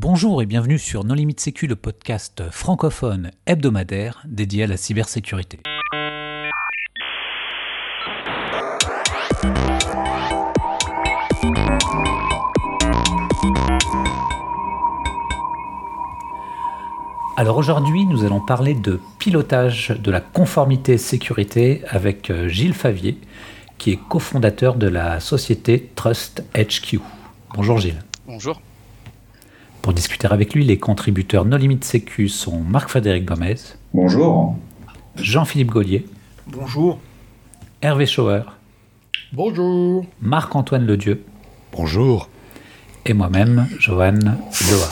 Bonjour et bienvenue sur Non Limite Sécu, le podcast francophone hebdomadaire dédié à la cybersécurité. Alors aujourd'hui, nous allons parler de pilotage de la conformité sécurité avec euh, Gilles Favier, qui est cofondateur de la société Trust HQ. Bonjour Gilles. Bonjour. Pour discuter avec lui, les contributeurs No Limite Sécu sont Marc-Frédéric Gomez. Bonjour. Jean-Philippe Gaulier. Bonjour. Hervé Schauer. Bonjour. Marc-Antoine Ledieu. Bonjour. Et moi-même, Johan Loa.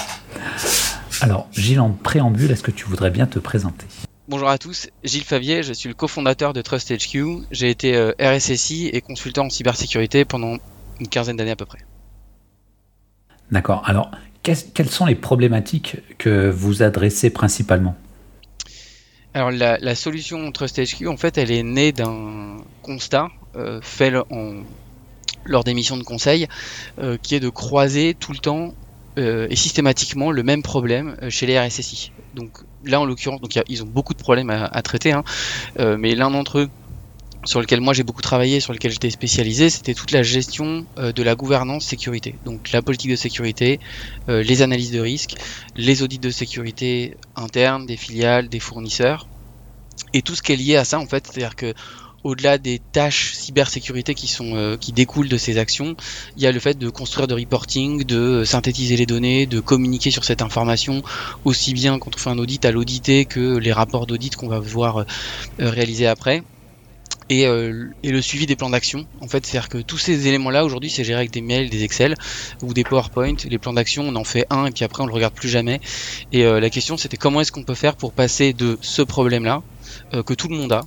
Alors, Gilles, en préambule, est-ce que tu voudrais bien te présenter? Bonjour à tous, Gilles Favier, je suis le cofondateur de Trust HQ. J'ai été euh, RSSI et consultant en cybersécurité pendant une quinzaine d'années à peu près. D'accord. Alors, quelles sont les problématiques que vous adressez principalement? Alors, la, solution Trust HQ, en fait, elle est née d'un constat euh, fait lors des missions de conseil, euh, qui est de croiser tout le temps euh, et systématiquement le même problème chez les RSSI. Donc là, en l'occurrence, ils ont beaucoup de problèmes à, traiter, hein, mais l'un d'entre eux sur lequel moi j'ai beaucoup travaillé, sur lequel j'étais spécialisé, c'était toute la gestion de la gouvernance sécurité. Donc la politique de sécurité, les analyses de risque, les audits de sécurité internes, des filiales, des fournisseurs, et tout ce qui est lié à ça en fait, c'est-à-dire que au-delà des tâches cybersécurité qui sont euh, qui découlent de ces actions, il y a le fait de construire de reporting, de synthétiser les données, de communiquer sur cette information aussi bien quand on fait un audit à l'audité que les rapports d'audit qu'on va voir euh, réaliser après. Et, euh, et, le suivi des plans d'action. En fait, c'est-à-dire que tous ces éléments-là, aujourd'hui, c'est géré avec des mails, des Excel ou des PowerPoint. Les plans d'action, on en fait un et puis après, on le regarde plus jamais. Et la question, c'était comment est-ce qu'on peut faire pour passer de ce problème-là, que tout le monde a,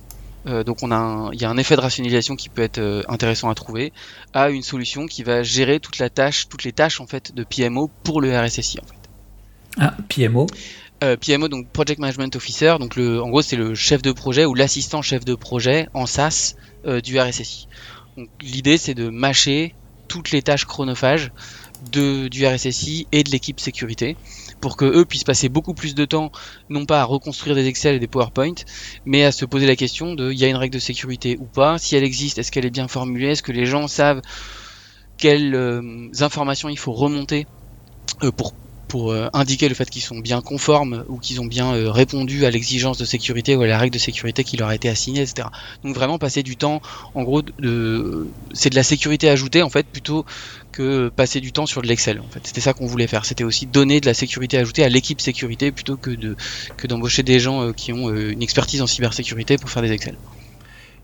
euh, donc on a il y a un effet de rationalisation qui peut être euh, intéressant à trouver, à une solution qui va gérer toute la tâche, toutes les tâches en fait de PMO pour le RSSI en fait. Ah, PMO euh, PMO donc Project Management Officer, donc le, en gros c'est le chef de projet ou l'assistant chef de projet en SaaS du RSSI. l'idée c'est de mâcher toutes les tâches chronophages de, du RSSI et de l'équipe sécurité pour que eux puissent passer beaucoup plus de temps, non pas à reconstruire des Excel et des PowerPoint, mais à se poser la question de il y a une règle de sécurité ou pas, si elle existe, est-ce qu'elle est bien formulée, est-ce que les gens savent quelles euh, informations il faut remonter euh, pour pour euh, indiquer le fait qu'ils sont bien conformes ou qu'ils ont bien euh, répondu à l'exigence de sécurité ou à la règle de sécurité qui leur a été assignée, etc. Donc vraiment passer du temps, en gros, c'est de la sécurité ajoutée en fait plutôt que passer du temps sur de l'Excel. En fait, c'était ça qu'on voulait faire. C'était aussi donner de la sécurité ajoutée à l'équipe sécurité plutôt que de que d'embaucher des gens euh, qui ont une expertise en cybersécurité pour faire des Excel.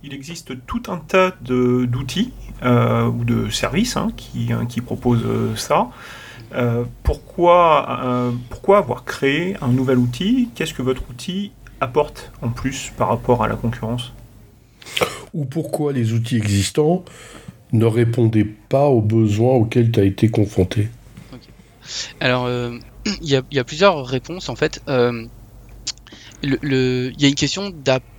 Il existe tout un tas d'outils ou de services hein, qui, hein, qui proposent ça. Euh, pourquoi, euh, pourquoi avoir créé un nouvel outil? Qu'est-ce que votre outil apporte en plus par rapport à la concurrence? Ou pourquoi les outils existants ne répondaient pas aux besoins auxquels tu as été confronté? Alors, euh, il y, y, a plusieurs réponses en fait. Il le, y a une question d'approche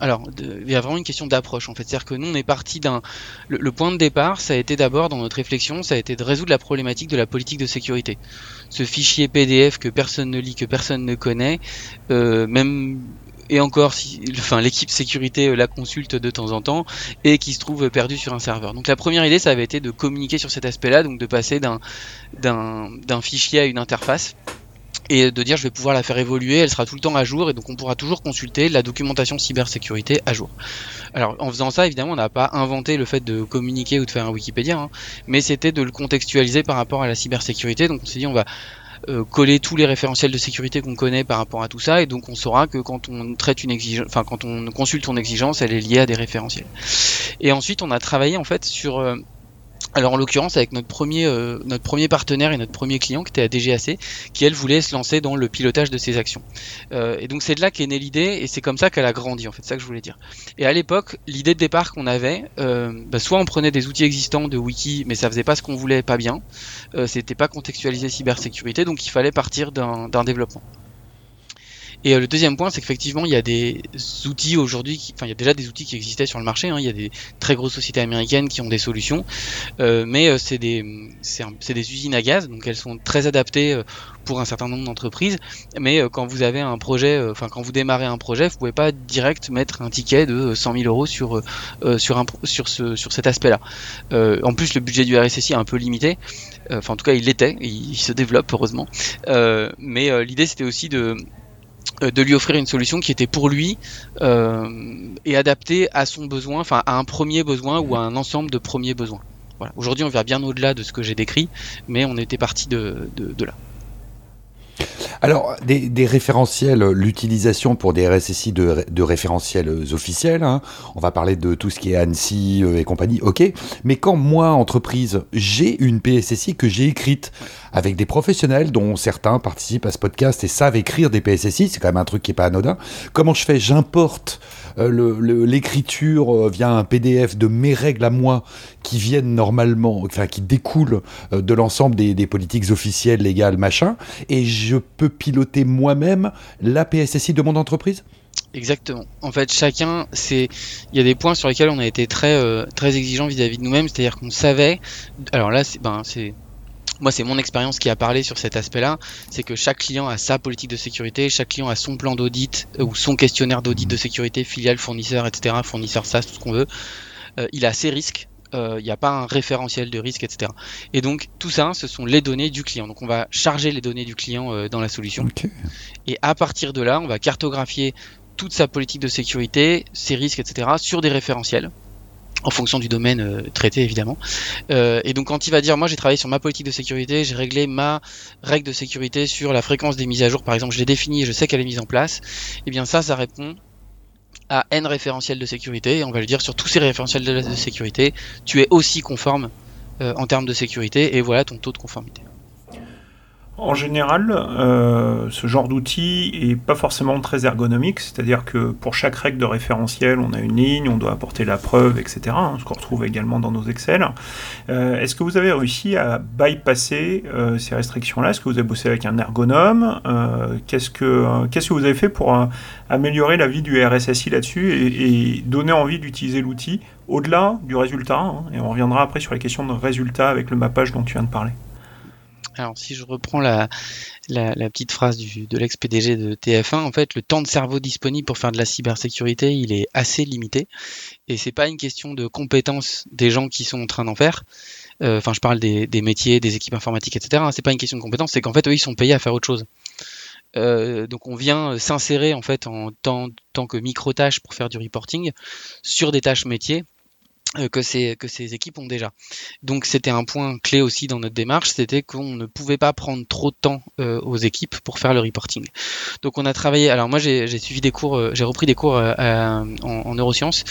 Alors, il y a vraiment une question d'approche en fait. C'est-à-dire que nous, on est parti d'un. Le, point de départ, ça a été d'abord dans notre réflexion, ça a été de résoudre la problématique de la politique de sécurité. Ce fichier PDF que personne ne lit, que personne ne connaît, euh, même et encore enfin l'équipe sécurité euh, la consulte de temps en temps et qui se trouve perdu sur un serveur. Donc la première idée ça avait été de communiquer sur cet aspect-là, donc de passer d'un fichier à une interface et de dire je vais pouvoir la faire évoluer, elle sera tout le temps à jour et donc on pourra toujours consulter la documentation cybersécurité à jour. Alors en faisant ça évidemment on n'a pas inventé le fait de communiquer ou de faire un Wikipédia, hein, mais c'était de le contextualiser par rapport à la cybersécurité. Donc on s'est dit on va euh, coller tous les référentiels de sécurité qu'on connaît par rapport à tout ça et donc on saura que quand on traite une exigence, enfin quand on consulte une exigence, elle est liée à des référentiels. Et ensuite on a travaillé en fait sur euh, alors en l'occurrence avec notre premier, euh, notre premier partenaire et notre premier client qui était à DGAC, qui elle voulait se lancer dans le pilotage de ses actions. Euh, et donc c'est de là qu'est née l'idée et c'est comme ça qu'elle a grandi en fait, c'est ça que je voulais dire. Et à l'époque, l'idée de départ qu'on avait, euh, bah, soit on prenait des outils existants de wiki, mais ça faisait pas ce qu'on voulait, pas bien, c'était pas contextualisé cybersécurité, donc il fallait partir d'un développement. Et le deuxième point, c'est qu'effectivement, il y a des outils aujourd'hui, enfin, il y a déjà des outils qui existaient sur le marché. Hein. il y a des très grosses sociétés américaines qui ont des solutions, mais c'est des, c'est des usines à gaz, donc elles sont très adaptées pour un certain nombre d'entreprises. Mais quand vous avez un projet, enfin, quand vous démarrez un projet, vous pouvez pas direct mettre un ticket de 100 000 euros sur sur un sur ce sur cet aspect-là. en plus, le budget du RSSI est un peu limité. Enfin, en tout cas, il l'était. Il, se développe heureusement. mais l'idée, c'était aussi de euh, de lui offrir une solution qui était pour lui euh, et adaptée à son besoin, enfin à un premier besoin ou à un ensemble de premiers besoins. Voilà. Aujourd'hui, on va bien au-delà de ce que j'ai décrit, mais on était parti de là. Alors, des, référentiels, l'utilisation pour des RSSI de, référentiels officiels, hein. on va parler de tout ce qui est ANSI euh, et compagnie, ok, mais quand moi, entreprise, j'ai une PSSI que j'ai écrite avec des professionnels dont certains participent à ce podcast et savent écrire des PSSI, c'est quand même un truc qui n'est pas anodin, comment je fais? J'importe euh, l'écriture euh, via un PDF de mes règles à moi qui viennent normalement, enfin qui découlent euh, de l'ensemble des, politiques officielles, légales, machin, et je peux piloter moi-même la PSSI de mon entreprise? Exactement. En fait, chacun, c'est, il y a des points sur lesquels on a été très, très exigeant vis-à-vis de nous-mêmes, c'est-à-dire qu'on savait. Alors là, c'est, ben, c'est moi, c'est mon expérience qui a parlé sur cet aspect-là, c'est que chaque client a sa politique de sécurité, chaque client a son plan d'audit euh, ou son questionnaire d'audit de sécurité, filiale, fournisseur, etc., fournisseur SaaS, tout ce qu'on veut. Euh, il a ses risques, euh, il n'y a pas un référentiel de risque, etc. Et donc tout ça, ce sont les données du client. Donc on va charger les données du client dans la solution. Et à partir de là, on va cartographier toute sa politique de sécurité, ses risques, etc. sur des référentiels en fonction du domaine euh, traité évidemment. Euh, et donc quand il va dire moi j'ai travaillé sur ma politique de sécurité, j'ai réglé ma règle de sécurité sur la fréquence des mises à jour par exemple, je l'ai définie et je sais qu'elle est mise en place, et eh bien ça ça répond à n référentiels de sécurité et on va lui dire sur tous ces référentiels de, sécurité, tu es aussi conforme euh, en termes de sécurité et voilà ton taux de conformité. En général, euh, ce genre d'outil est pas forcément très ergonomique, c'est-à-dire que pour chaque règle de référentiel, on a une ligne, on doit apporter la preuve, etc., hein, ce qu'on retrouve également dans nos Excel. Euh, est-ce que vous avez réussi à bypasser euh, ces restrictions-là? Est-ce que vous avez bossé avec un ergonome? Qu'est-ce que vous avez fait pour améliorer la vie du RSSI là-dessus et, donner envie d'utiliser l'outil au-delà du résultat hein, Et on reviendra après sur les questions de résultat avec le mappage dont tu viens de parler. Alors si je reprends la, petite phrase de l'ex-PDG de TF1, en fait, le temps de cerveau disponible pour faire de la cybersécurité, il est assez limité. Et c'est pas une question de compétence des gens qui sont en train d'en faire. Euh, enfin, je parle des, métiers, des équipes informatiques, etc. C'est pas une question de compétence, c'est qu'en fait, eux, ils sont payés à faire autre chose. Euh, donc on vient s'insérer en fait en tant, tant que micro-tâche pour faire du reporting sur des tâches métiers euh, que ces, que ces équipes ont déjà. Donc c'était un point clé aussi dans notre démarche, c'était qu'on ne pouvait pas prendre trop de temps euh, aux équipes pour faire le reporting. Donc on a travaillé, alors moi j'ai suivi des cours, euh, j'ai repris des cours en, neurosciences,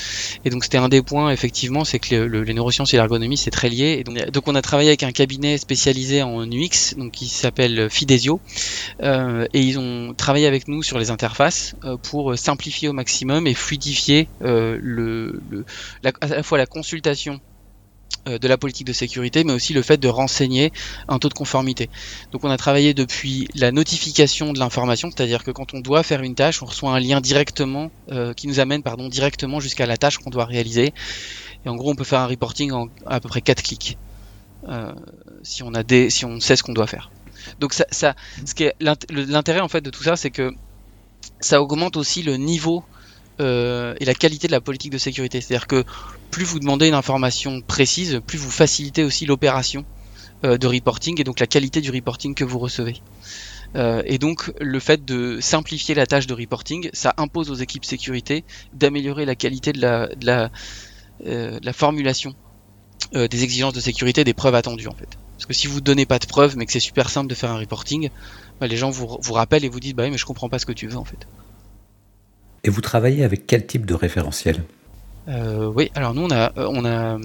et donc c'était un des points effectivement, c'est que les neurosciences et l'ergonomie c'est très lié. Et donc, donc, on a travaillé avec un cabinet spécialisé en UX, donc qui s'appelle Fidesio, et ils ont travaillé avec nous sur les interfaces pour simplifier au maximum et fluidifier le, le la, à la fois la consultation euh, de la politique de sécurité, mais aussi le fait de renseigner un taux de conformité. Donc on a travaillé depuis la notification de l'information, c'est-à-dire que quand on doit faire une tâche, on reçoit un lien directement euh, qui nous amène pardon, directement jusqu'à la tâche qu'on doit réaliser. Et en gros, on peut faire un reporting en à peu près 4 clics euh, si on a des, si on sait ce qu'on doit faire. Donc ça ce qui est l'intérêt en fait de tout ça, c'est que ça augmente aussi le niveau euh, et la qualité de la politique de sécurité. C'est-à-dire que plus vous demandez une information précise, plus vous facilitez aussi l'opération euh, de reporting et donc la qualité du reporting que vous recevez. Euh, et donc le fait de simplifier la tâche de reporting, ça impose aux équipes sécurité d'améliorer la qualité de la, formulation des exigences de sécurité, des preuves attendues en fait. Parce que si vous ne donnez pas de preuves, mais que c'est super simple de faire un reporting, bah, les gens vous, vous rappellent et vous disent bah oui, mais je comprends pas ce que tu veux en fait. Et vous travaillez avec quel type de référentiel? Euh, Oui, alors nous on a, euh, on a,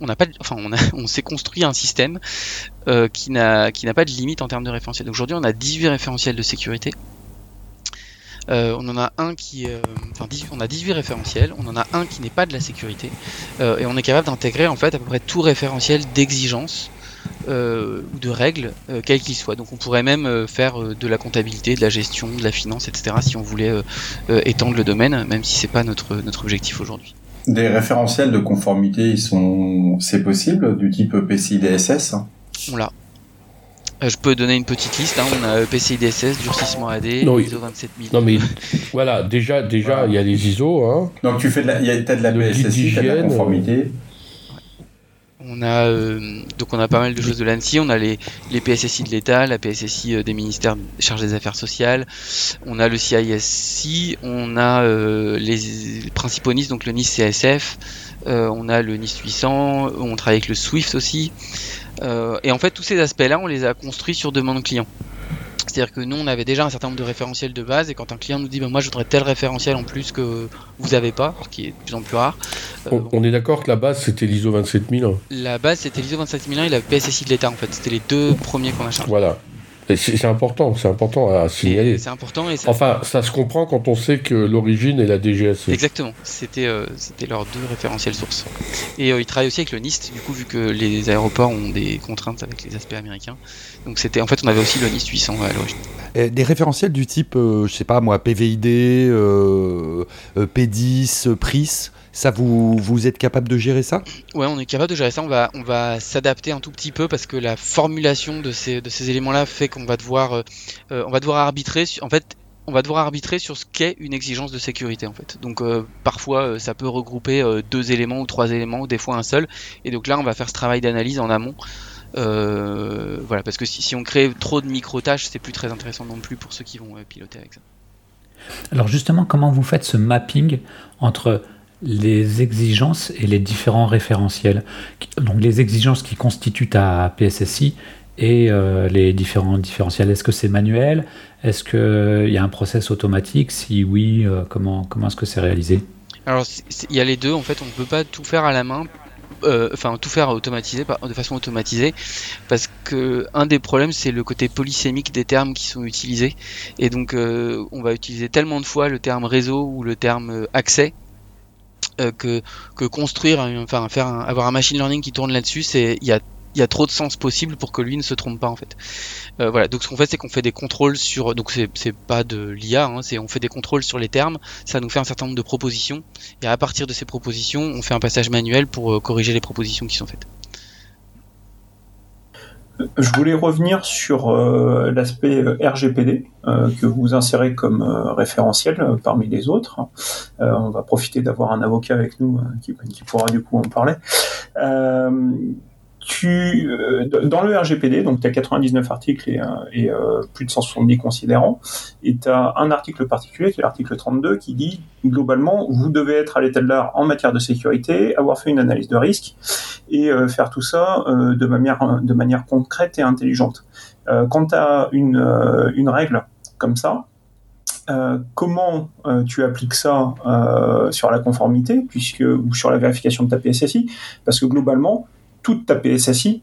on n'a pas, enfin on, on s'est construit un système euh, qui n'a, qui n'a pas de limite en termes de référentiel. Aujourd'hui, on a 18 référentiels de sécurité. on en a un qui, enfin, 18, on a 18 référentiels. On en a un qui n'est pas de la sécurité, et on est capable d'intégrer en fait à peu près tout référentiel d'exigence ou de règles, quels qu'ils soient. Donc on pourrait même faire de la comptabilité, de la gestion, de la finance, etc. si on voulait étendre le domaine, même si c'est pas notre, notre objectif aujourd'hui. Des référentiels de conformité, ils sont, c'est possible, du type PCI DSS On l'a. Euh, je peux donner une petite liste. Hein. On a PCI DSS, durcissement AD, ISO 27000. Non mais voilà, déjà, déjà, il y a les ISO. Hein. Donc tu fais de la, y a, as de la PSSI, de la conformité. On a euh, donc on a pas mal de choses de l'ANSI. On a les, les PSSI de l'État, la PSSI euh, des ministères chargés des affaires sociales. On a le CISC. On a les, principaux NIS, donc le NIS CSF. on a le NIS 800. On travaille avec le SWIFT aussi. Euh, et en fait, tous ces aspects-là, on les a construits sur demande client. C'est-à-dire que nous, on avait déjà un certain nombre de référentiels de base, et quand un client nous dit, ben, moi, je voudrais tel référentiel en plus que vous n'avez pas, qui est de plus en plus rare. Euh, on, est d'accord que la base, c'était l'ISO 27001 La base, c'était l'ISO 27001 et la PSSI de l'État, en fait. C'était les deux premiers qu'on a chargés. Voilà. C'est important, c'est important à signaler. C'est important. Et ça... Enfin, ça se comprend quand on sait que l'origine est la DGSE. Exactement. C'était euh, c'était leurs deux référentiels sources. Et euh, ils travaillent aussi avec le NIST, du coup, vu que les aéroports ont des contraintes avec les aspects américains. Donc c'était, en fait, on avait aussi le NIST 800 à l'origine. Des référentiels du type, euh, je sais pas moi, PVID, P10, PRIS. Ça, vous, vous êtes capable de gérer ça? Ouais, on est capable de gérer ça. On va, on va s'adapter un tout petit peu parce que la formulation de ces, de ces éléments-là fait qu'on va devoir, euh, euh, on va devoir arbitrer. En fait, on va devoir arbitrer sur ce qu'est une exigence de sécurité en fait. Donc euh, parfois ça peut regrouper deux éléments ou trois éléments, ou des fois un seul. Et donc là on va faire ce travail d'analyse en amont. voilà, parce que si, si, on crée trop de micro-tâches, c'est plus très intéressant non plus pour ceux qui vont piloter avec ça. Alors justement, comment vous faites ce mapping entre les exigences et les différents référentiels. Donc les exigences qui constituent ta PSSI et euh, les différents différentiels. Est-ce que c'est manuel? Est-ce qu'il y a un process automatique? Si oui, euh, comment, comment est-ce que c'est réalisé? Alors il y a les deux, en fait on ne peut pas tout faire à la main. Euh, enfin tout faire automatisé de façon automatisée parce que un des problèmes c'est le côté polysémique des termes qui sont utilisés et donc on va utiliser tellement de fois le terme réseau ou le terme accès euh, que, que construire, enfin faire avoir un machine learning qui tourne là-dessus, c'est il y a y a trop de sens possible pour que lui ne se trompe pas en fait. Euh, voilà, donc ce qu'on fait c'est qu'on fait des contrôles sur, donc c'est pas de l'IA, hein, c'est on fait des contrôles sur les termes, ça nous fait un certain nombre de propositions et à partir de ces propositions on fait un passage manuel pour euh, corriger les propositions qui sont faites. Je voulais revenir sur euh, l'aspect euh, RGPD euh, que vous insérez comme référentiel parmi les autres. on va profiter d'avoir un avocat avec nous qui, qui, pourra du coup en parler tu, dans le RGPD, donc tu as 99 articles et, et plus de 170 considérants, et tu as un article particulier qui est l'article 32 qui dit globalement, vous devez être à l'état de l'art en matière de sécurité, avoir fait une analyse de risque et euh, faire tout ça de, manière, de manière concrète et intelligente. quand tu as une, une règle comme ça, comment tu appliques ça sur la conformité, puisque ou sur la vérification de ta PSSI, parce que globalement, toute ta PSSI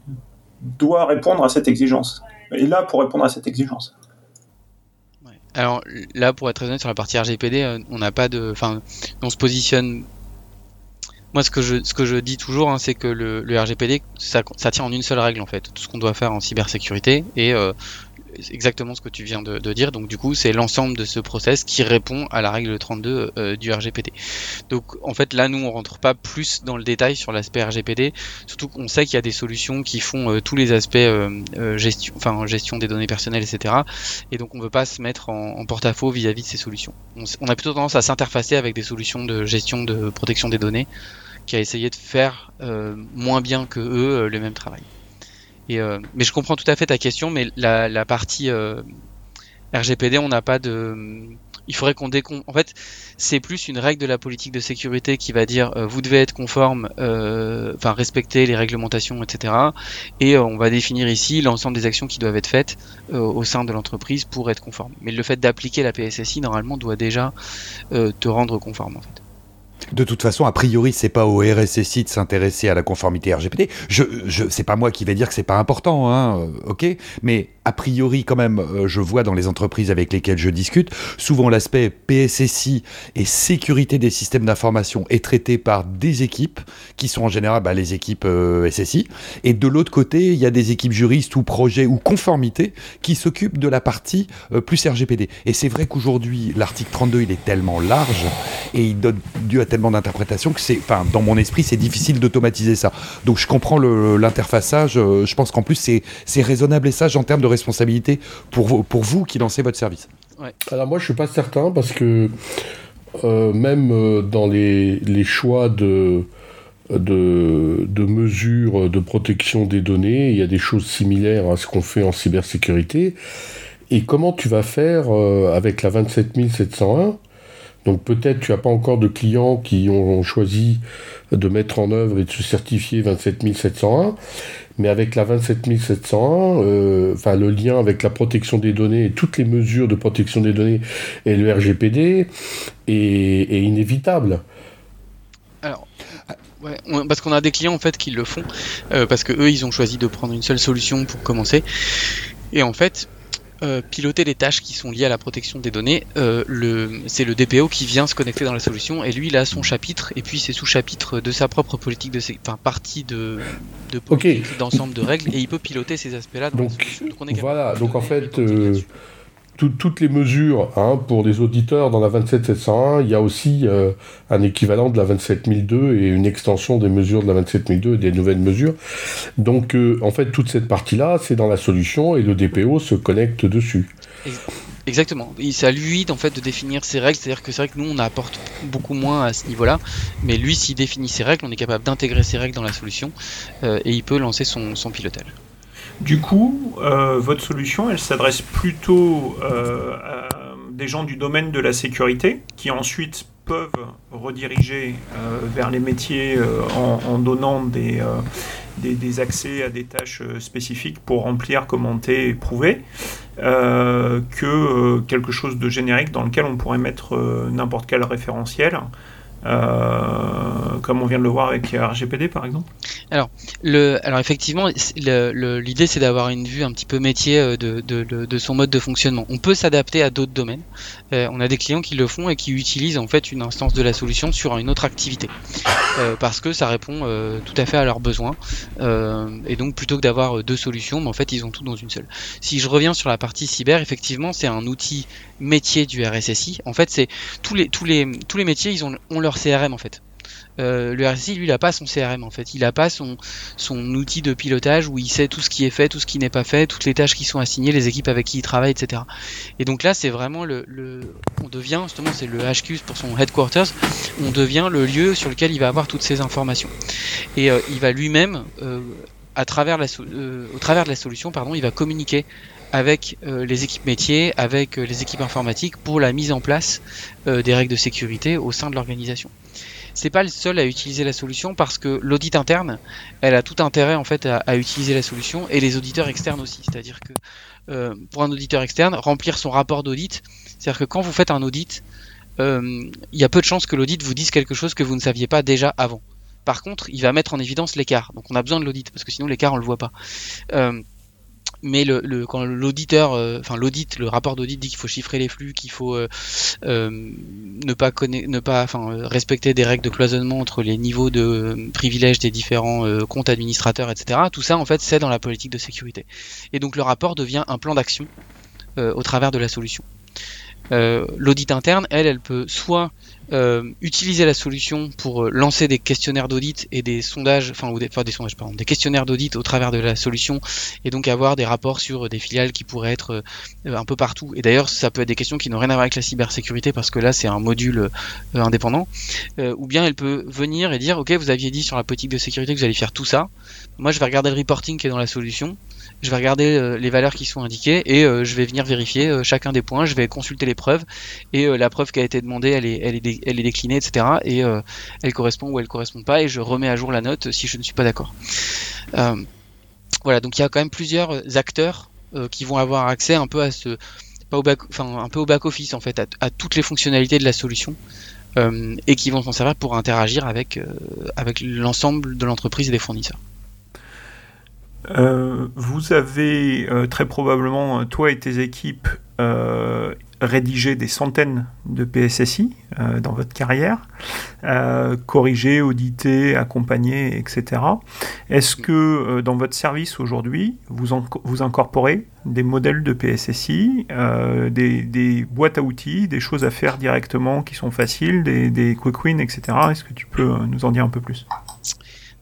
doit répondre à cette exigence. Et là, pour répondre à cette exigence. Alors là, pour être très honnête sur la partie RGPD, euh, on n'a pas de, enfin, on se positionne. Moi, ce que je, ce que je dis toujours, hein, c'est que le, RGPD, ça, ça, tient en une seule règle en fait. Tout ce qu'on doit faire en cybersécurité et euh, exactement ce que tu viens de, dire. Donc du coup, c'est l'ensemble de ce process qui répond à la règle 32 euh, du RGPD. Donc en fait, là, nous, on rentre pas plus dans le détail sur l'aspect RGPD. Surtout qu'on sait qu'il y a des solutions qui font euh, tous les aspects euh, gestion, enfin gestion des données personnelles, etc. Et donc on veut pas se mettre en, porte-à-faux vis-à-vis de ces solutions. On, on, a plutôt tendance à s'interfacer avec des solutions de gestion de protection des données qui a essayé de faire moins bien que eux le même travail. Euh, mais je comprends tout à fait ta question, mais la, partie euh, RGPD, on n'a pas de. Il faudrait qu'on décon. En fait, c'est plus une règle de la politique de sécurité qui va dire euh, vous devez être conforme, enfin respecter les réglementations, etc. Et on va définir ici l'ensemble des actions qui doivent être faites au sein de l'entreprise pour être conforme. Mais le fait d'appliquer la PSSI normalement doit déjà te rendre conforme en fait. De toute façon, a priori, c'est pas au RSSI de s'intéresser à la conformité RGPD. Je, je, c'est pas moi qui vais dire que c'est pas important, hein, euh, ok? Mais a priori, quand même, euh, je vois dans les entreprises avec lesquelles je discute, souvent l'aspect PSSI et sécurité des systèmes d'information est traité par des équipes qui sont en général bah, les équipes euh, SSI. Et de l'autre côté, il y a des équipes juristes ou projets ou conformité qui s'occupent de la partie euh, plus RGPD. Et c'est vrai qu'aujourd'hui, l'article 32, il est tellement large et il donne lieu à tellement d'interprétations que c'est, enfin, dans mon esprit, c'est difficile d'automatiser ça. Donc je comprends l'interfaçage. Je pense qu'en plus, c'est raisonnable et sage en termes de responsabilité pour vous, pour vous qui lancez votre service Alors moi je suis pas certain parce que euh, même euh, dans les, les choix de, de, de, mesures de protection des données, il y a des choses similaires à ce qu'on fait en cybersécurité. Et comment tu vas faire euh, avec la 27701 donc peut-être tu n'as pas encore de clients qui ont choisi de mettre en œuvre et de se certifier 27701, mais avec la 27701, euh, le lien avec la protection des données et toutes les mesures de protection des données et le RGPD est, inévitable. Alors, ouais, parce qu'on a des clients en fait qui le font, euh, parce que eux ils ont choisi de prendre une seule solution pour commencer. Et en fait, euh, piloter les tâches qui sont liées à la protection des données, euh, le, c'est le DPO qui vient se connecter dans la solution et lui il a son chapitre et puis ses sous-chapitres de sa propre politique de enfin partie de, de politique d'ensemble de règles et il peut piloter ces aspects-là. donc, voilà, donc en fait toutes les mesures hein, pour les auditeurs dans la 27701, il y a aussi euh, un équivalent de la 27002 et une extension des mesures de la 27002 et des nouvelles mesures. Donc euh, en fait, toute cette partie-là, c'est dans la solution et le DPO se connecte dessus. Exactement. C'est à lui en fait de définir ses règles. C'est-à-dire que c'est vrai que nous on apporte beaucoup moins à ce niveau-là, mais lui s'il définit ses règles, on est capable d'intégrer ses règles dans la solution euh, et il peut lancer son, son pilotage. Du coup, euh, votre solution, elle s'adresse plutôt euh, à des gens du domaine de la sécurité qui ensuite peuvent rediriger euh, vers les métiers en, donnant des, des, accès à des tâches spécifiques pour remplir, commenter et prouver, que quelque chose de générique dans lequel on pourrait mettre n'importe quel référentiel euh, comme on vient de le voir avec RGPD par exemple Alors, le, alors effectivement, l'idée c'est d'avoir une vue un petit peu métier euh, de, de, son mode de fonctionnement. On peut s'adapter à d'autres domaines. Euh, on a des clients qui le font et qui utilisent en fait une instance de la solution sur une autre activité parce que ça répond tout à fait à leurs besoins. et donc plutôt que d'avoir deux solutions, mais en fait ils ont tout dans une seule. Si je reviens sur la partie cyber, effectivement c'est un outil métier du RSSI. En fait c'est tous les tous les tous les métiers ils ont, ont leur CRM en fait. Euh, le RSI, lui, il a pas son CRM en fait. Il a pas son, outil de pilotage où il sait tout ce qui est fait, tout ce qui n'est pas fait, toutes les tâches qui sont assignées, les équipes avec qui il travaille, etc. Et donc là, c'est vraiment le, on devient justement, c'est le HQ pour son headquarters. On devient le lieu sur lequel il va avoir toutes ces informations. Et euh, il va lui-même, euh, au travers de la solution, pardon, il va communiquer avec euh, les équipes métiers, avec euh, les équipes informatiques pour la mise en place euh, des règles de sécurité au sein de l'organisation. C'est pas le seul à utiliser la solution parce que l'audit interne, elle a tout intérêt en fait à, à utiliser la solution et les auditeurs externes aussi. C'est-à-dire que pour un auditeur externe, remplir son rapport d'audit, c'est-à-dire que quand vous faites un audit, il y a peu de chances que l'audit vous dise quelque chose que vous ne saviez pas déjà avant. Par contre, il va mettre en évidence l'écart. Donc on a besoin de l'audit parce que sinon l'écart on le voit pas. Euh, mais le, quand l'auditeur, euh, enfin l'audit, le rapport d'audit dit qu'il faut chiffrer les flux, qu'il faut euh, euh, ne pas ne pas, enfin respecter des règles de cloisonnement entre les niveaux de privilèges des différents comptes administrateurs, etc. Tout ça, en fait, c'est dans la politique de sécurité. Et donc le rapport devient un plan d'action au travers de la solution. L'audit interne, elle, elle peut soit euh, utiliser la solution pour euh, lancer des questionnaires d'audit et des sondages, enfin, ou des, des sondages, pardon, des questionnaires d'audit au travers de la solution et donc avoir des rapports sur des filiales qui pourraient être euh, un peu partout. Et d'ailleurs, ça peut être des questions qui n'ont rien à voir avec la cybersécurité parce que là, c'est un module indépendant. ou bien elle peut venir et dire, ok, vous aviez dit sur la politique de sécurité que vous allez faire tout ça. Moi, je vais regarder le reporting qui est dans la solution je vais regarder euh, les valeurs qui sont indiquées et euh, je vais venir vérifier euh, chacun des points, je vais consulter les preuves et la preuve qui a été demandée, elle est, elle est, déclinée, etc. Et elle correspond ou elle correspond pas et je remets à jour la note si je ne suis pas d'accord. voilà, donc il y a quand même plusieurs acteurs qui vont avoir accès un peu à ce pas au back, enfin un peu au back office en fait, à, toutes les fonctionnalités de la solution. et qui vont s'en servir pour interagir avec l'ensemble de l'entreprise et des fournisseurs. Vous avez très probablement, toi et tes équipes, rédiger des centaines de PSSI euh, dans votre carrière, euh, corriger, auditer, accompagner, etc. Est-ce que euh, dans votre service aujourd'hui, vous, vous incorporez des modèles de PSSI, des, des, boîtes à outils, des choses à faire directement qui sont faciles, des, des quick wins, etc. Est-ce que tu peux nous en dire un peu plus?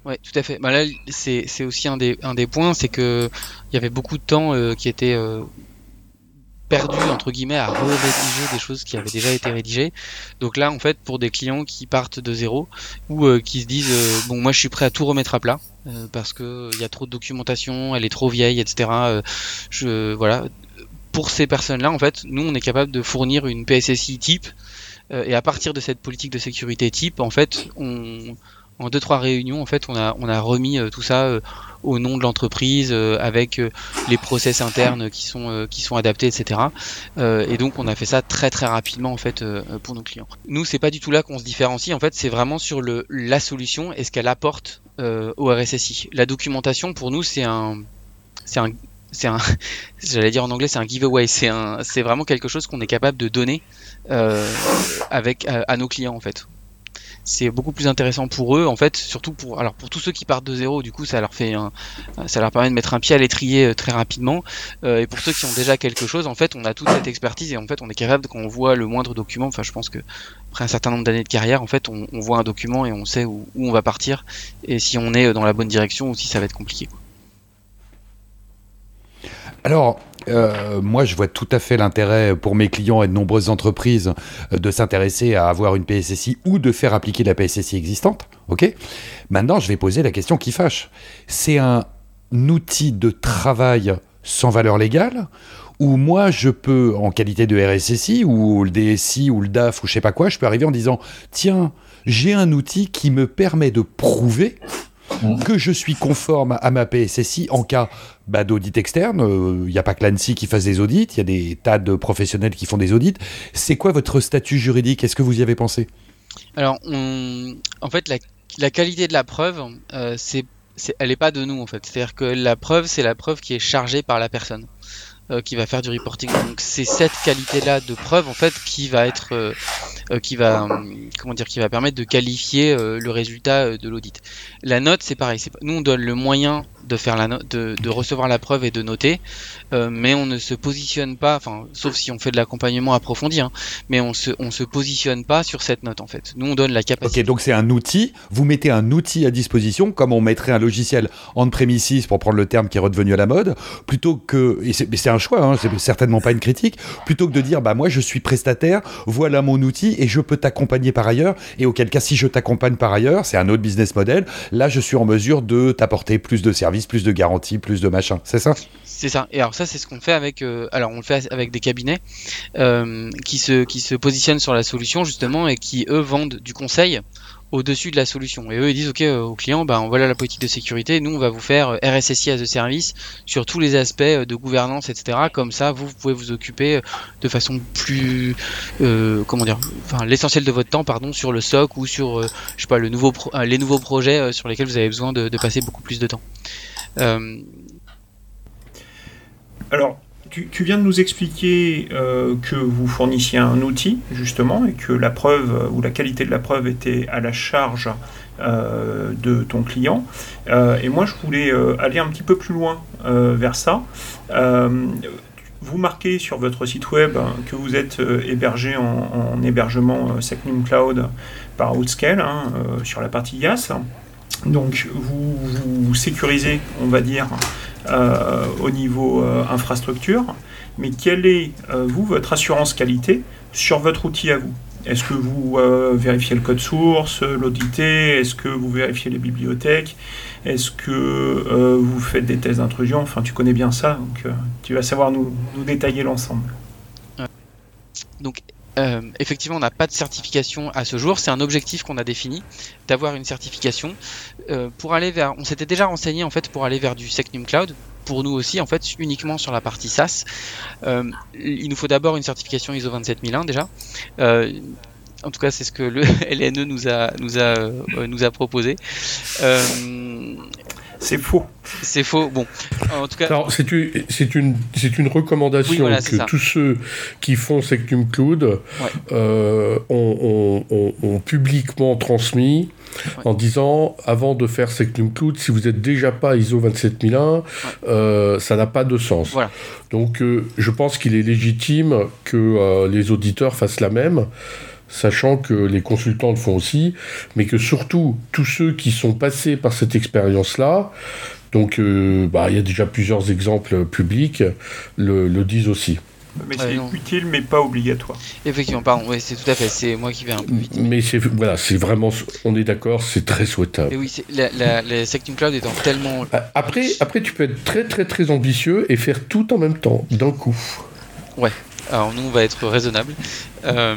Ouais, tout à fait. Bah là, c'est aussi un des, un des points, c'est que il y avait beaucoup de temps qui était perdu entre guillemets à rédiger des choses qui avaient déjà été rédigées. Donc là, en fait, pour des clients qui partent de zéro ou euh, qui se disent euh, bon, moi, je suis prêt à tout remettre à plat euh, parce que il y a trop de documentation, elle est trop vieille, etc. je voilà. Pour ces personnes-là, en fait, nous, on est capable de fournir une PSSI type et à partir de cette politique de sécurité type, en fait, on en deux trois réunions en fait on a on a remis tout ça au nom de l'entreprise euh, avec euh, les process internes qui sont euh, qui sont adaptés, etc. et donc on a fait ça très très rapidement en fait pour nos clients. Nous c'est pas du tout là qu'on se différencie. En fait c'est vraiment sur le la solution et ce qu'elle apporte au RSSI. La documentation pour nous c'est un c'est un c'est un j'allais dire en anglais c'est un giveaway c'est un c'est vraiment quelque chose qu'on est capable de donner avec à, nos clients en fait c'est beaucoup plus intéressant pour eux en fait surtout pour alors pour tous ceux qui partent de zéro du coup ça leur fait un, ça leur permet de mettre un pied à l'étrier euh, très rapidement. Euh, et pour ceux qui ont déjà quelque chose en fait on a toute cette expertise et en fait on est capable quand on voit le moindre document enfin je pense que après un certain nombre d'années de carrière en fait on, voit un document et on sait où, où, on va partir et si on est dans la bonne direction ou si ça va être compliqué alors euh, moi, je vois tout à fait l'intérêt pour mes clients et de nombreuses entreprises euh, de s'intéresser à avoir une PSSI ou de faire appliquer la PSSI existante. Ok? Maintenant, je vais poser la question qui fâche. C'est un outil de travail sans valeur légale ou moi, je peux, en qualité de RSSI ou le DSI ou le DAF ou je sais pas quoi, je peux arriver en disant tiens, j'ai un outil qui me permet de prouver Mmh. que je suis conforme à ma PSSI en cas bah, d'audit externe. Il euh, n'y a pas que l'ANSI qui fasse des audits, il y a des tas de professionnels qui font des audits. C'est quoi votre statut juridique? Est-ce que vous y avez pensé? Alors, en fait, la, qualité de la preuve, euh, c'est, elle n'est pas de nous en fait. C'est-à-dire que la preuve, c'est la preuve qui est chargée par la personne. Euh, qui va faire du reporting. Donc c'est cette qualité-là de preuve en fait qui va être, qui va, comment dire, qui va permettre de qualifier le résultat de l'audit. La note, c'est pareil. Nous, on donne le moyen de faire la de, de, recevoir la preuve et de noter, euh, mais on ne se positionne pas, enfin, sauf si on fait de l'accompagnement approfondi, hein, mais on se, on se positionne pas sur cette note en fait. Nous, on donne la capacité. Ok, donc c'est un outil. Vous mettez un outil à disposition, comme on mettrait un logiciel on-premises pour prendre le terme qui est redevenu à la mode, plutôt que, et c'est un choix, hein, c'est certainement pas une critique, plutôt que de dire, bah moi je suis prestataire, voilà mon outil et je peux t'accompagner par ailleurs. Et auquel cas, si je t'accompagne par ailleurs, c'est un autre business model. Là, je suis en mesure de t'apporter plus de services plus de garanties, plus de machin. C'est ça? C'est ça. Et alors ça, c'est ce qu'on fait avec. Euh, alors on le fait avec des cabinets euh, qui se qui se positionnent sur la solution justement et qui eux vendent du conseil au-dessus de la solution. Et eux, ils disent, OK, euh, aux clients, ben, voilà la politique de sécurité, nous, on va vous faire RSSI as a service sur tous les aspects de gouvernance, etc. Comme ça, vous, vous pouvez vous occuper de façon plus, comment dire, enfin, l'essentiel de votre temps, pardon, sur le SOC ou sur, je sais pas, le nouveau les nouveaux projets sur lesquels vous avez besoin de passer beaucoup plus de temps. Euh, Alors, tu, viens de nous expliquer euh, que vous fournissiez un outil, justement, et que la preuve ou la qualité de la preuve était à la charge euh, de ton client. et moi, je voulais aller un petit peu plus loin vers ça. vous marquez sur votre site web que vous êtes hébergé en, hébergement Secnum Cloud par Outscale hein, sur la partie IaaS. Donc vous, sécurisez, on va dire, euh, au niveau euh, infrastructure, mais quelle est, euh, vous, votre assurance qualité sur votre outil à vous? Est-ce que vous vérifiez le code source, l'auditez Est-ce que vous vérifiez les bibliothèques? Est-ce que vous faites des tests d'intrusion? Enfin, tu connais bien ça, donc tu vas savoir nous, nous détailler l'ensemble. Donc euh, effectivement, on n'a pas de certification à ce jour. C'est un objectif qu'on a défini d'avoir une certification euh, pour aller vers. On s'était déjà renseigné en fait pour aller vers du Secnum Cloud. Pour nous aussi, en fait, uniquement sur la partie SaaS. Euh, il nous faut d'abord une certification ISO 27001 déjà. en tout cas, c'est ce que le LNE nous a nous a nous a proposé. C'est faux. C'est faux. Bon, en tout cas. C'est une, c'est une, c'est une recommandation que tous ceux qui font Sectum Cloud euh, ont, publiquement transmis en disant avant de faire Sectum Cloud, si vous n'êtes déjà pas ISO 27001, euh, ça n'a pas de sens. Voilà. Donc, euh, je pense qu'il est légitime que les auditeurs fassent la même sachant que les consultants le font aussi, mais que surtout tous ceux qui sont passés par cette expérience-là, donc euh, bah, il y a déjà plusieurs exemples publics, le, disent aussi. Mais c'est utile, mais pas obligatoire. Effectivement, pardon, oui, c'est tout à fait, c'est moi qui vais un peu vite. Mais c'est voilà, c'est vraiment, on est d'accord, c'est très souhaitable. Et oui, la, la, la Cloud étant tellement. Après, après, tu peux être très très très ambitieux et faire tout en même temps, d'un coup. Ouais, alors nous, on va être raisonnable. Euh,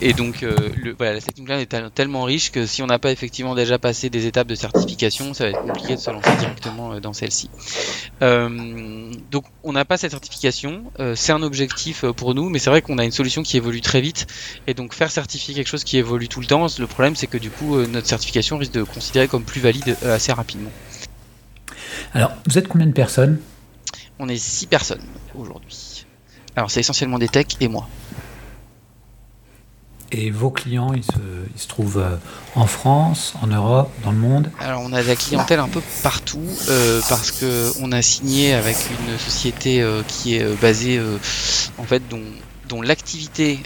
et donc, euh, le, voilà, la setting plan est tellement riche que si on n'a pas effectivement déjà passé des étapes de certification, ça va être compliqué de se lancer directement euh, dans celle-ci. donc, on n'a pas cette certification. c'est un objectif pour nous, mais c'est vrai qu'on a une solution qui évolue très vite. Et donc, faire certifier quelque chose qui évolue tout le temps, le problème, c'est que du coup, notre certification risque de considérer comme plus valide assez rapidement. Alors, vous êtes combien de personnes? On est 6 personnes aujourd'hui. Alors c'est essentiellement des techs et moi. Et vos clients, ils se, trouvent euh, en France, en Europe, dans le monde? Alors on a de la clientèle un peu partout euh, parce que on a signé avec une société euh, qui est basée en fait dont, dont l'activité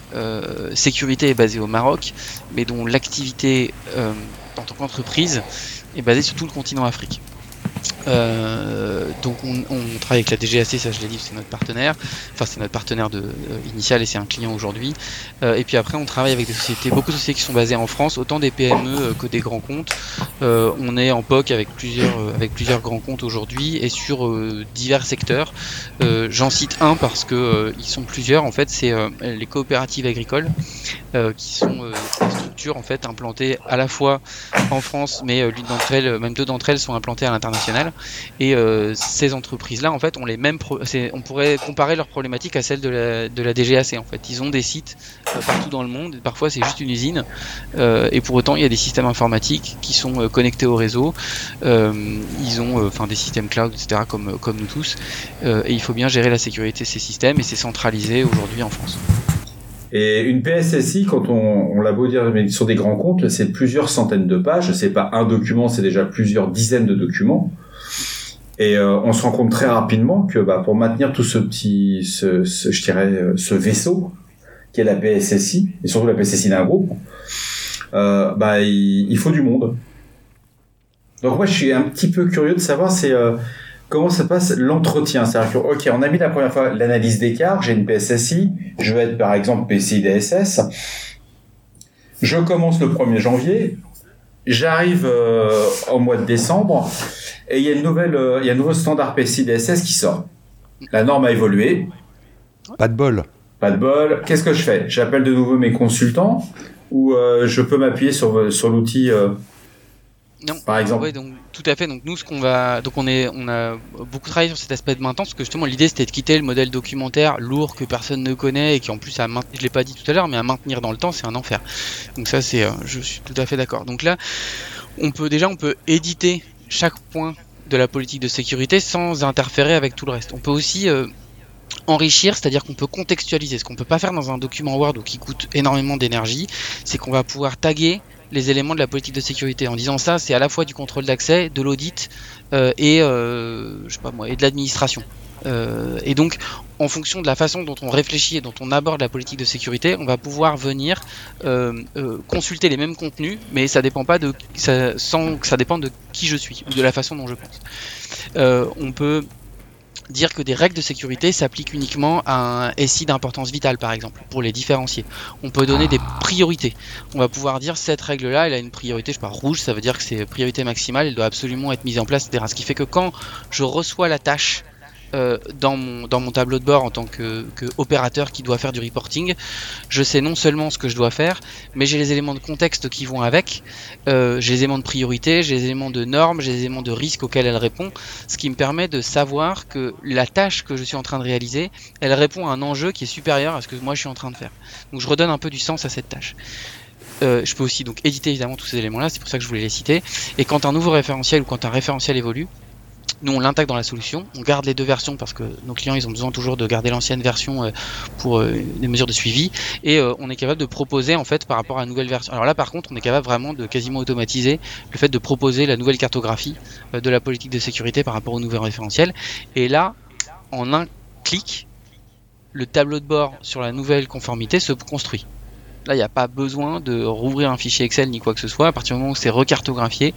sécurité est basée au Maroc, mais dont l'activité en tant qu'entreprise est basée sur tout le continent Afrique. Euh, donc on, travaille avec la DGAC, ça je l'ai dit, c'est notre partenaire. Enfin c'est notre partenaire euh, initial et c'est un client aujourd'hui. Euh, et puis après on travaille avec des sociétés, beaucoup de sociétés qui sont basées en France, autant des PME que des grands comptes. on est en POC avec plusieurs, avec plusieurs grands comptes aujourd'hui et sur divers secteurs. J'en cite un parce que ils sont plusieurs. En fait c'est les coopératives agricoles qui sont des structures en fait implantées à la fois en France, mais l'une d'entre elles, même deux d'entre elles sont implantées à l'international. Et euh, ces entreprises-là, en fait, ont les mêmes. on pourrait comparer leurs problématiques à celles de la, de la DGAC. En fait, ils ont des sites euh, partout dans le monde. Parfois, c'est juste une usine. Euh, et pour autant, il y a des systèmes informatiques qui sont connectés au réseau. ils ont, enfin, des systèmes cloud, etc. Comme comme nous tous. et il faut bien gérer la sécurité de ces systèmes. Et c'est centralisé aujourd'hui en France. Et une PSSI, quand on, l'a beau dire, mais sur des grands comptes, c'est plusieurs centaines de pages. C'est pas un document, c'est déjà plusieurs dizaines de documents. Et euh, on se rend compte très rapidement que bah, pour maintenir tout ce petit, je dirais, euh, ce vaisseau qui est la PSSI et surtout la PSSI d'un groupe, euh, bah il, faut du monde. Donc moi je suis un petit peu curieux de savoir c'est comment ça passe l'entretien? C'est-à-dire que ok on a mis la première fois l'analyse d'écart, j'ai une PSSI, je veux être par exemple PCI DSS. Je commence le 1er janvier, j'arrive au mois de décembre et il y a une nouvelle, euh, il y a un nouveau standard PCI DSS qui sort. La norme a évolué. Pas de bol. Pas de bol. Qu'est-ce que je fais? J'appelle de nouveau mes consultants ou euh, je peux m'appuyer sur sur l'outil. Euh, non, par exemple. donc tout à fait. Donc nous, ce qu'on va, donc on est, on a beaucoup travaillé sur cet aspect de maintenance parce que justement l'idée c'était de quitter le modèle documentaire lourd que personne ne connaît et qui en plus à maintenir, je l'ai pas dit tout à l'heure, mais à maintenir dans le temps, c'est un enfer. Donc ça, c'est, je suis tout à fait d'accord. Donc là, on peut déjà, on peut éditer chaque point de la politique de sécurité sans interférer avec tout le reste. On peut aussi euh, enrichir, c'est-à-dire qu'on peut contextualiser. Ce qu'on peut pas faire dans un document Word ou qui coûte énormément d'énergie, c'est qu'on va pouvoir taguer les éléments de la politique de sécurité en disant ça, c'est à la fois du contrôle d'accès, de l'audit euh, et euh, et de l'administration. Euh, et donc, en fonction de la façon dont on réfléchit et dont on aborde la politique de sécurité, on va pouvoir venir consulter les mêmes contenus, mais ça dépend pas de sans que ça dépende de qui je suis ou de la façon dont je pense. on peut dire que des règles de sécurité s'appliquent uniquement à un SI d'importance vitale, par exemple, pour les différencier. On peut donner des priorités. On va pouvoir dire cette règle-là, elle a une priorité, je sais pas, rouge, ça veut dire que c'est priorité maximale, elle doit absolument être mise en place, etc. Ce qui fait que quand je reçois la tâche euh, dans, mon, tableau de bord en tant que, opérateur qui doit faire du reporting, je sais non seulement ce que je dois faire, mais j'ai les éléments de contexte qui vont avec, euh, j'ai les éléments de priorité, j'ai les éléments de normes, j'ai les éléments de risque auxquels elle répond, ce qui me permet de savoir que la tâche que je suis en train de réaliser, elle répond à un enjeu qui est supérieur à ce que moi je suis en train de faire. Donc je redonne un peu du sens à cette tâche. je peux aussi donc éditer évidemment tous ces éléments-là, c'est pour ça que je voulais les citer. Et quand un nouveau référentiel ou quand un référentiel évolue, nous, on l'intègre dans la solution. On garde les deux versions parce que nos clients, ils ont besoin toujours de garder l'ancienne version euh, pour euh, des mesures de suivi. Et euh, on est capable de proposer, en fait, par rapport à la nouvelle version. Alors là, par contre, on est capable vraiment de quasiment automatiser le fait de proposer la nouvelle cartographie de la politique de sécurité par rapport au nouvel référentiel. Et là, en un clic, le tableau de bord sur la nouvelle conformité se construit. Là, il n'y a pas besoin de rouvrir un fichier Excel ni quoi que ce soit. À partir du moment où c'est recartographié,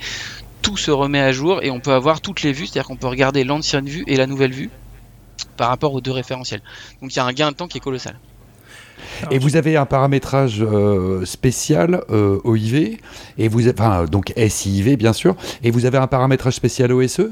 tout se remet à jour et on peut avoir toutes les vues, c'est-à-dire qu'on peut regarder l'ancienne vue et la nouvelle vue par rapport aux deux référentiels. Donc il y a un gain de temps qui est colossal. Et vous avez un paramétrage euh, spécial euh, OIV, et vous, enfin, donc SIV bien sûr, et vous avez un paramétrage spécial OSE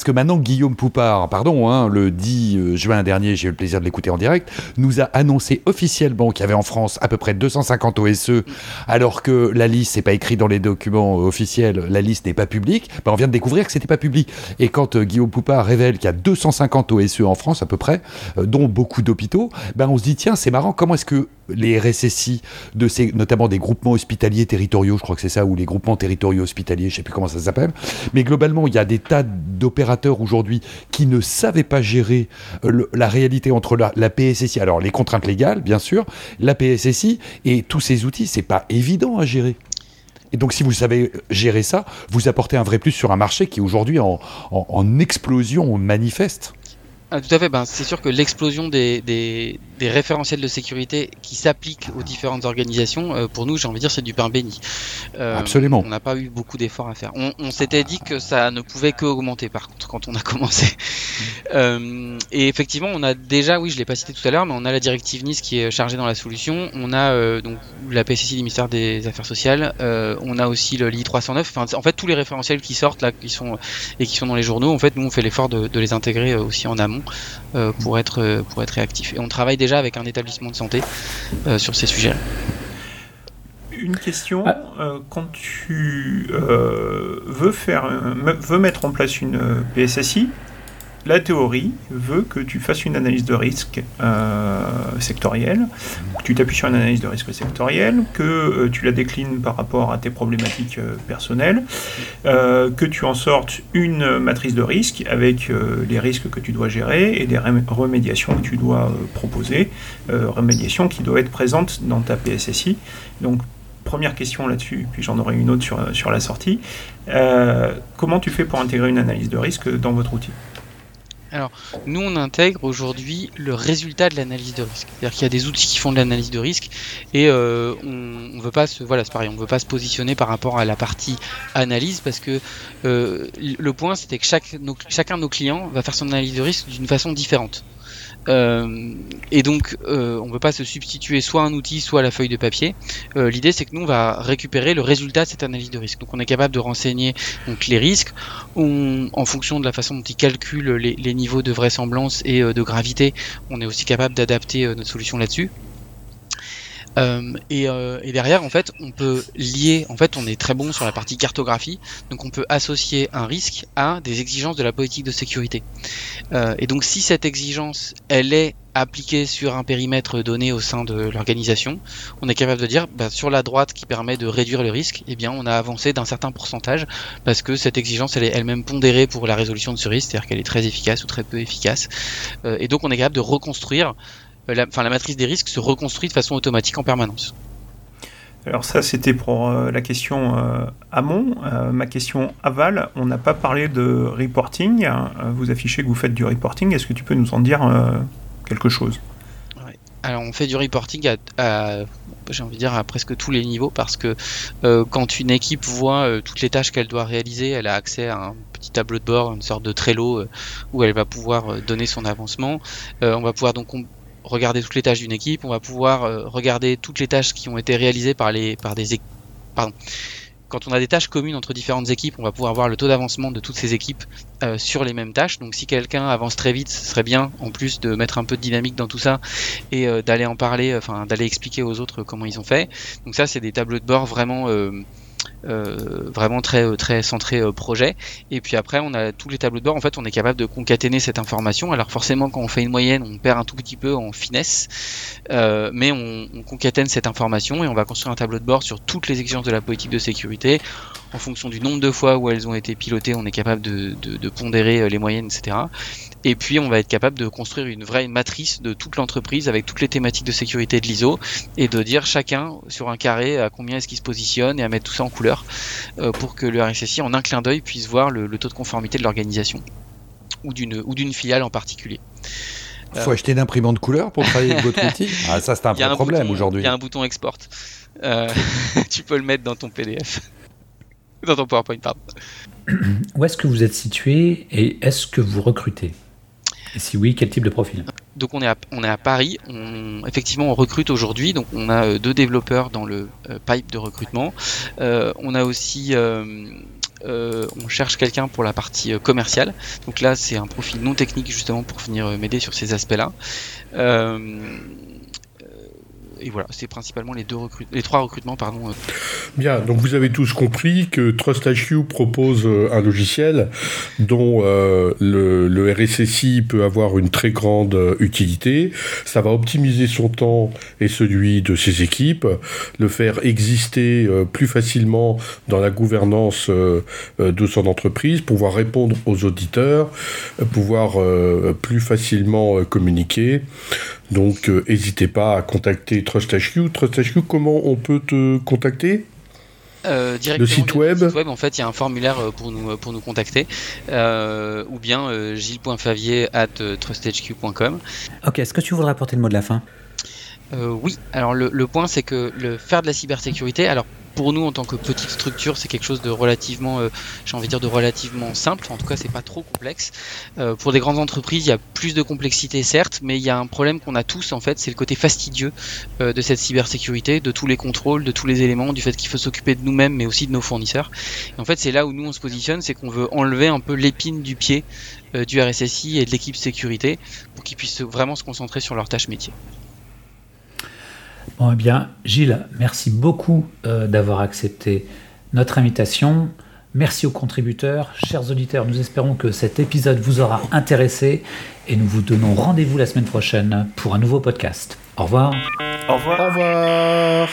parce que maintenant, Guillaume Poupard, pardon, hein, le 10 euh, juin dernier, j'ai eu le plaisir de l'écouter en direct, nous a annoncé officiellement qu'il y avait en France à peu près 250 OSE, alors que la liste n'est pas écrite dans les documents officiels, la liste n'est pas publique. Ben, on vient de découvrir que c'était pas public. Et quand euh, Guillaume Poupard révèle qu'il y a 250 OSE en France à peu près, euh, dont beaucoup d'hôpitaux, ben on se dit tiens, c'est marrant, comment est-ce que les RSSI, de ces, notamment des groupements hospitaliers territoriaux, je crois que c'est ça, ou les groupements territoriaux hospitaliers, je ne sais plus comment ça s'appelle, mais globalement, il y a des tas d'opérateurs aujourd'hui qui ne savaient pas gérer euh, la réalité entre la, la, PSSI, alors les contraintes légales, bien sûr, la PSSI et tous ces outils, c'est pas évident à gérer. Et donc, si vous savez gérer ça, vous apportez un vrai plus sur un marché qui est aujourd'hui en, en explosion manifeste. Ah, tout à fait, ben, c'est sûr que l'explosion des, des, des, référentiels de sécurité qui s'appliquent aux différentes organisations, euh, pour nous, j'ai envie de dire, c'est du pain béni. Euh, Absolument. On n'a pas eu beaucoup d'efforts à faire. On, on s'était dit que ça ne pouvait que augmenter, par contre, quand on a commencé. euh, et effectivement, on a déjà, oui, je l'ai pas cité tout à l'heure, mais on a la directive Nice qui est chargée dans la solution. On a donc la PSSI du ministère des Affaires sociales. On a aussi le LI 309. Enfin, en fait, tous les référentiels qui sortent là, qui sont et qui sont dans les journaux, en fait, nous, on fait l'effort de, de les intégrer aussi en amont. Pour, être, pour être réactif. Et on travaille déjà avec un établissement de santé euh, sur ces sujets. Une question, ah. quand tu veux, faire, veux mettre en place une PSSI, la théorie veut que tu fasses une analyse de risque euh, sectorielle, que tu t'appuies sur une analyse de risque sectorielle, que euh, tu la déclines par rapport à tes problématiques euh, personnelles, que tu en sortes une matrice de risque avec les risques que tu dois gérer et des remédiations que tu dois proposer, remédiations qui doivent être présentes dans ta PSSI. Donc première question là-dessus, puis j'en aurai une autre sur, sur la sortie. comment tu fais pour intégrer une analyse de risque dans votre outil? Alors, nous, on intègre aujourd'hui le résultat de l'analyse de risque. C'est-à-dire qu'il y a des outils qui font de l'analyse de risque et euh, on, on veut pas se, voilà, c'est pareil, on veut pas se positionner par rapport à la partie analyse parce que euh, le point, c'était que chacun de nos clients va faire son analyse de risque d'une façon différente. Euh, et donc, euh, on ne peut pas se substituer soit un outil, soit la feuille de papier. Euh, l'idée, c'est que nous, on va récupérer le résultat de cette analyse de risque. Donc, on est capable de renseigner les risques en fonction de la façon dont ils calculent les, les niveaux de vraisemblance et de gravité. On est aussi capable d'adapter notre solution là-dessus. Euh, et, euh, et, derrière, en fait, on peut lier. En fait, on est très bon sur la partie cartographie, donc on peut associer un risque à des exigences de la politique de sécurité. Euh, et donc, si cette exigence, elle est appliquée sur un périmètre donné au sein de l'organisation, on est capable de dire, bah, sur la droite qui permet de réduire le risque, eh bien, on a avancé d'un certain pourcentage parce que cette exigence, elle est elle-même pondérée pour la résolution de ce risque, c'est-à-dire qu'elle est très efficace ou très peu efficace. Euh, et donc, on est capable de reconstruire la, enfin, la matrice des risques se reconstruit de façon automatique en permanence. Alors ça, c'était pour euh, la question euh, amont. ma question aval, on n'a pas parlé de reporting. vous affichez que vous faites du reporting. Est-ce que tu peux nous en dire quelque chose? Alors on fait du reporting à, j'ai envie de dire à presque tous les niveaux parce que quand une équipe voit toutes les tâches qu'elle doit réaliser, elle a accès à un petit tableau de bord, une sorte de Trello où elle va pouvoir donner son avancement. on va pouvoir donc regarder toutes les tâches d'une équipe, on va pouvoir euh, regarder toutes les tâches qui ont été réalisées par les par des pardon. Quand on a des tâches communes entre différentes équipes, on va pouvoir voir le taux d'avancement de toutes ces équipes euh, sur les mêmes tâches. Donc si quelqu'un avance très vite, ce serait bien en plus de mettre un peu de dynamique dans tout ça et euh, d'aller en parler, enfin d'aller expliquer aux autres comment ils ont fait. Donc ça c'est des tableaux de bord vraiment vraiment très très centré projet. Et puis après, on a tous les tableaux de bord. En fait, on est capable de concaténer cette information. Alors forcément, quand on fait une moyenne, on perd un tout petit peu en finesse, mais on, on, concatène cette information et on va construire un tableau de bord sur toutes les exigences de la politique de sécurité. En fonction du nombre de fois où elles ont été pilotées, on est capable de pondérer les moyennes, etc. Et puis on va être capable de construire une vraie matrice de toute l'entreprise avec toutes les thématiques de sécurité de l'ISO et de dire chacun sur un carré à combien est-ce qu'il se positionne et à mettre tout ça en couleur euh, pour que le RSSI en un clin d'œil puisse voir le, taux de conformité de l'organisation ou d'une ou d'une filiale en particulier. Il faut acheter une imprimante couleur pour travailler avec votre outil Ah ça c'est un, vrai problème aujourd'hui. Il y a un bouton export. Euh, tu peux le mettre dans ton PDF. dans ton PowerPoint, pardon. Où est-ce que vous êtes situé et est-ce que vous recrutez? Si oui, quel type de profil Donc on est à, Paris. Effectivement, on recrute aujourd'hui. Donc on a euh, deux développeurs dans le euh, pipe de recrutement. Euh, on a aussi on cherche quelqu'un pour la partie commerciale. Donc là, c'est un profil non technique justement pour venir m'aider sur ces aspects-là et voilà, c'est principalement les, deux les trois recrutements. Pardon. Euh. Bien, donc vous avez tous compris que TrustHQ propose euh, un logiciel dont euh, le, le, RSSI peut avoir une très grande utilité. Ça va optimiser son temps et celui de ses équipes, le faire exister plus facilement dans la gouvernance de son entreprise, pouvoir répondre aux auditeurs, pouvoir plus facilement communiquer. Donc, euh, n'hésitez pas à contacter TrustHQ. TrustHQ, comment on peut te contacter? Euh, le site web? web. en fait, il y a un formulaire euh, pour nous, pour nous contacter, ou bien gilles.favier at trusthq.com. Ok, est-ce que tu voudrais apporter le mot de la fin? Oui, alors le, le point c'est que le faire de la cybersécurité, alors pour nous en tant que petite structure, c'est quelque chose de relativement, euh, j'ai envie de dire de relativement simple. en tout cas, c'est pas trop complexe. Euh, pour des grandes entreprises, il y a plus de complexité certes, mais il y a un problème qu'on a tous en fait, c'est le côté fastidieux euh, de cette cybersécurité, de tous les contrôles, de tous les éléments, du fait qu'il faut s'occuper de nous-mêmes, mais aussi de nos fournisseurs. En fait, c'est là où nous on se positionne, c'est qu'on veut enlever un peu l'épine du pied du RSSI et de l'équipe sécurité pour qu'ils puissent vraiment se concentrer sur leurs tâches métiers. Bon, eh bien, Gilles, merci beaucoup euh, d'avoir accepté notre invitation. Merci aux contributeurs. Chers auditeurs, nous espérons que cet épisode vous aura intéressé et nous vous donnons rendez-vous la semaine prochaine pour un nouveau podcast. Au revoir. Au revoir. Au revoir.